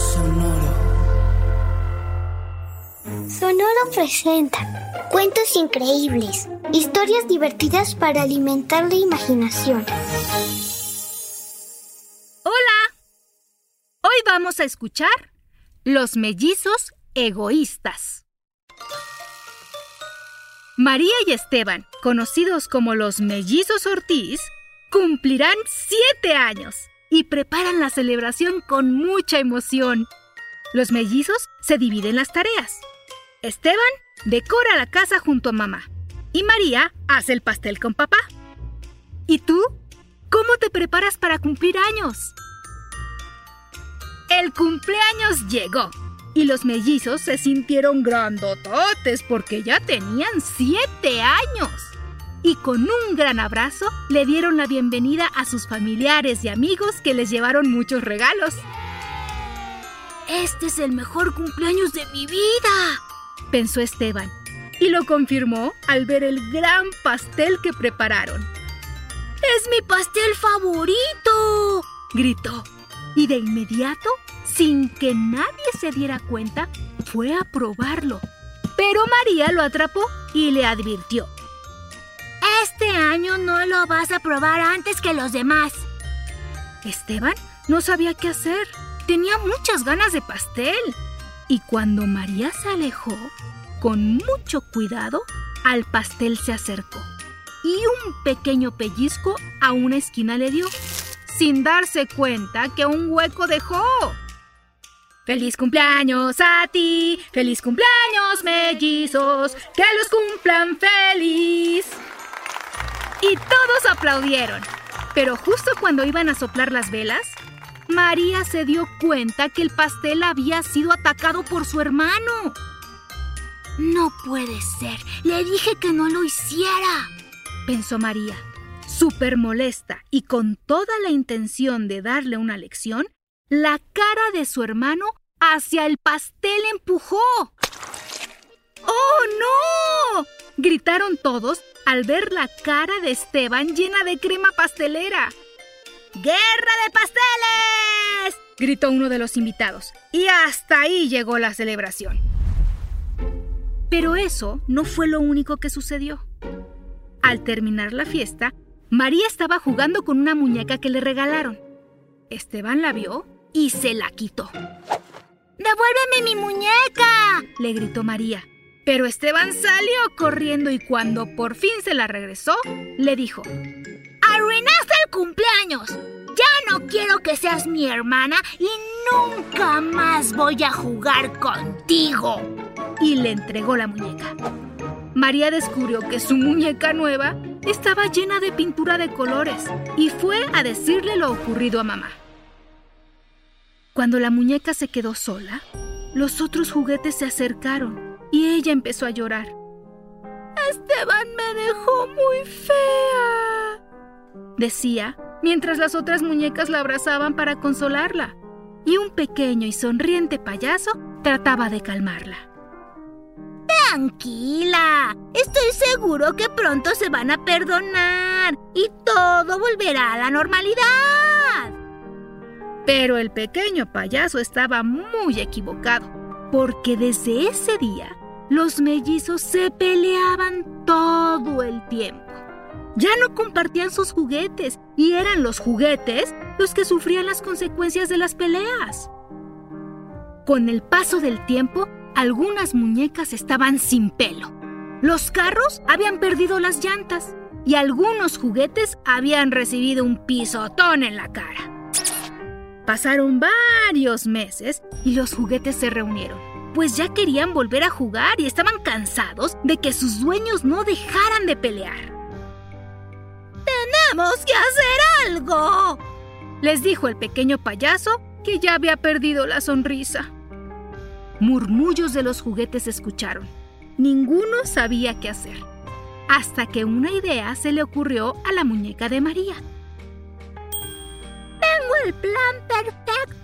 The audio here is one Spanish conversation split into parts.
Sonoro. Sonoro presenta cuentos increíbles, historias divertidas para alimentar la imaginación. Hola. Hoy vamos a escuchar Los mellizos egoístas. María y Esteban, conocidos como los mellizos Ortiz, cumplirán siete años y preparan la celebración con mucha emoción. Los mellizos se dividen las tareas. Esteban decora la casa junto a mamá y María hace el pastel con papá. ¿Y tú? ¿Cómo te preparas para cumplir años? El cumpleaños llegó y los mellizos se sintieron grandototes porque ya tenían siete años y con un gran abrazo le dieron la bienvenida a sus familiares y amigos que les llevaron muchos regalos. Este es el mejor cumpleaños de mi vida, pensó Esteban, y lo confirmó al ver el gran pastel que prepararon. ¡Es mi pastel favorito! gritó, y de inmediato, sin que nadie se diera cuenta, fue a probarlo. Pero María lo atrapó y le advirtió. Este año no lo vas a probar antes que los demás. Esteban no sabía qué hacer. Tenía muchas ganas de pastel. Y cuando María se alejó, con mucho cuidado, al pastel se acercó. Y un pequeño pellizco a una esquina le dio, sin darse cuenta que un hueco dejó. ¡Feliz cumpleaños a ti! ¡Feliz cumpleaños, mellizos! ¡Que los cumplan feliz! Y todos aplaudieron. Pero justo cuando iban a soplar las velas, María se dio cuenta que el pastel había sido atacado por su hermano. No puede ser. Le dije que no lo hiciera, pensó María. Súper molesta y con toda la intención de darle una lección, la cara de su hermano hacia el pastel empujó. ¡Oh, no! gritaron todos al ver la cara de Esteban llena de crema pastelera. ¡Guerra de pasteles! gritó uno de los invitados. Y hasta ahí llegó la celebración. Pero eso no fue lo único que sucedió. Al terminar la fiesta, María estaba jugando con una muñeca que le regalaron. Esteban la vio y se la quitó. ¡Devuélveme mi muñeca! le gritó María. Pero Esteban salió corriendo y cuando por fin se la regresó, le dijo, ¡Arruinaste el cumpleaños! Ya no quiero que seas mi hermana y nunca más voy a jugar contigo. Y le entregó la muñeca. María descubrió que su muñeca nueva estaba llena de pintura de colores y fue a decirle lo ocurrido a mamá. Cuando la muñeca se quedó sola, los otros juguetes se acercaron y ella empezó a llorar. Esteban me dejó muy fea, decía, mientras las otras muñecas la abrazaban para consolarla, y un pequeño y sonriente payaso trataba de calmarla. Tranquila, estoy seguro que pronto se van a perdonar y todo volverá a la normalidad. Pero el pequeño payaso estaba muy equivocado, porque desde ese día los mellizos se peleaban todo el tiempo. Ya no compartían sus juguetes y eran los juguetes los que sufrían las consecuencias de las peleas. Con el paso del tiempo, algunas muñecas estaban sin pelo. Los carros habían perdido las llantas y algunos juguetes habían recibido un pisotón en la cara. Pasaron varios meses y los juguetes se reunieron pues ya querían volver a jugar y estaban cansados de que sus dueños no dejaran de pelear. Tenemos que hacer algo, les dijo el pequeño payaso que ya había perdido la sonrisa. Murmullos de los juguetes se escucharon. Ninguno sabía qué hacer, hasta que una idea se le ocurrió a la muñeca de María. Tengo el plan perfecto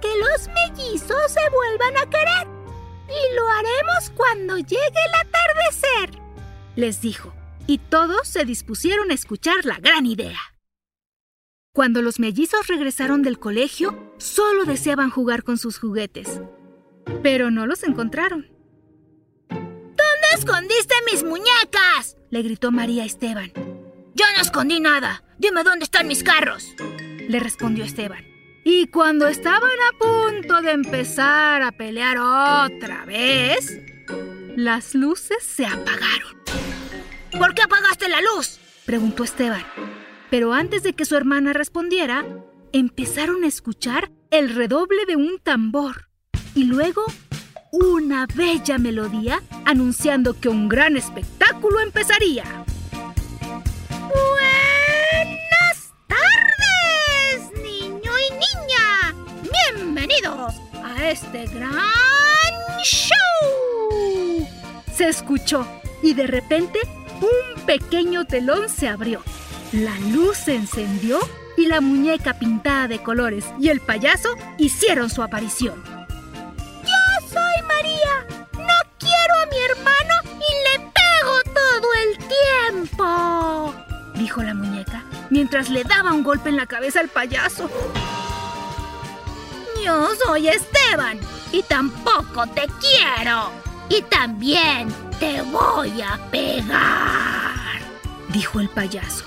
que los mellizos se vuelvan a querer. Y lo haremos cuando llegue el atardecer, les dijo, y todos se dispusieron a escuchar la gran idea. Cuando los mellizos regresaron del colegio, solo deseaban jugar con sus juguetes, pero no los encontraron. ¿Dónde escondiste mis muñecas? le gritó María a Esteban. Yo no escondí nada. Dime dónde están mis carros, le respondió Esteban. Y cuando estaban a punto de empezar a pelear otra vez, las luces se apagaron. ¿Por qué apagaste la luz? preguntó Esteban. Pero antes de que su hermana respondiera, empezaron a escuchar el redoble de un tambor y luego una bella melodía anunciando que un gran espectáculo empezaría. Este gran show. Se escuchó y de repente un pequeño telón se abrió. La luz se encendió y la muñeca pintada de colores y el payaso hicieron su aparición. Yo soy María. No quiero a mi hermano y le pego todo el tiempo, dijo la muñeca mientras le daba un golpe en la cabeza al payaso. Yo soy Esteban y tampoco te quiero. Y también te voy a pegar, dijo el payaso.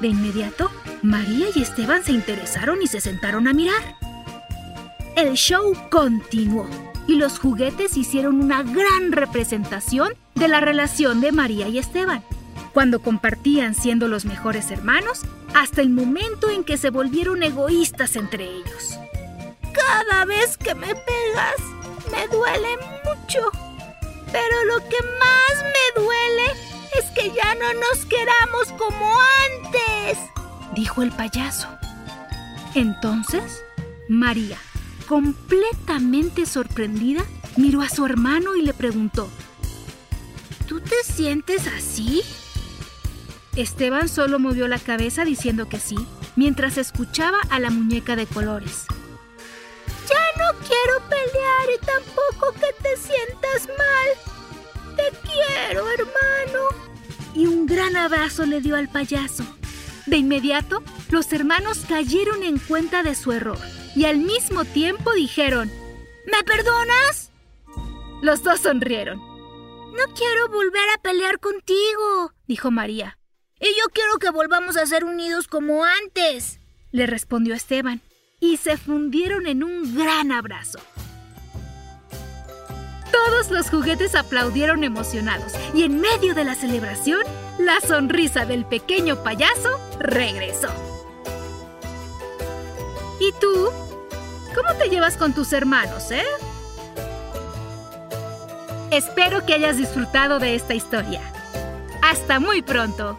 De inmediato, María y Esteban se interesaron y se sentaron a mirar. El show continuó y los juguetes hicieron una gran representación de la relación de María y Esteban, cuando compartían siendo los mejores hermanos hasta el momento en que se volvieron egoístas entre ellos. Cada vez que me pegas, me duele mucho. Pero lo que más me duele es que ya no nos queramos como antes, dijo el payaso. Entonces, María, completamente sorprendida, miró a su hermano y le preguntó, ¿Tú te sientes así? Esteban solo movió la cabeza diciendo que sí, mientras escuchaba a la muñeca de colores. Quiero pelear y tampoco que te sientas mal. Te quiero, hermano. Y un gran abrazo le dio al payaso. De inmediato, los hermanos cayeron en cuenta de su error y al mismo tiempo dijeron, ¿Me perdonas? Los dos sonrieron. No quiero volver a pelear contigo, dijo María. Y yo quiero que volvamos a ser unidos como antes, le respondió Esteban, y se fundieron en un gran abrazo. Todos los juguetes aplaudieron emocionados y en medio de la celebración, la sonrisa del pequeño payaso regresó. ¿Y tú? ¿Cómo te llevas con tus hermanos, eh? Espero que hayas disfrutado de esta historia. Hasta muy pronto.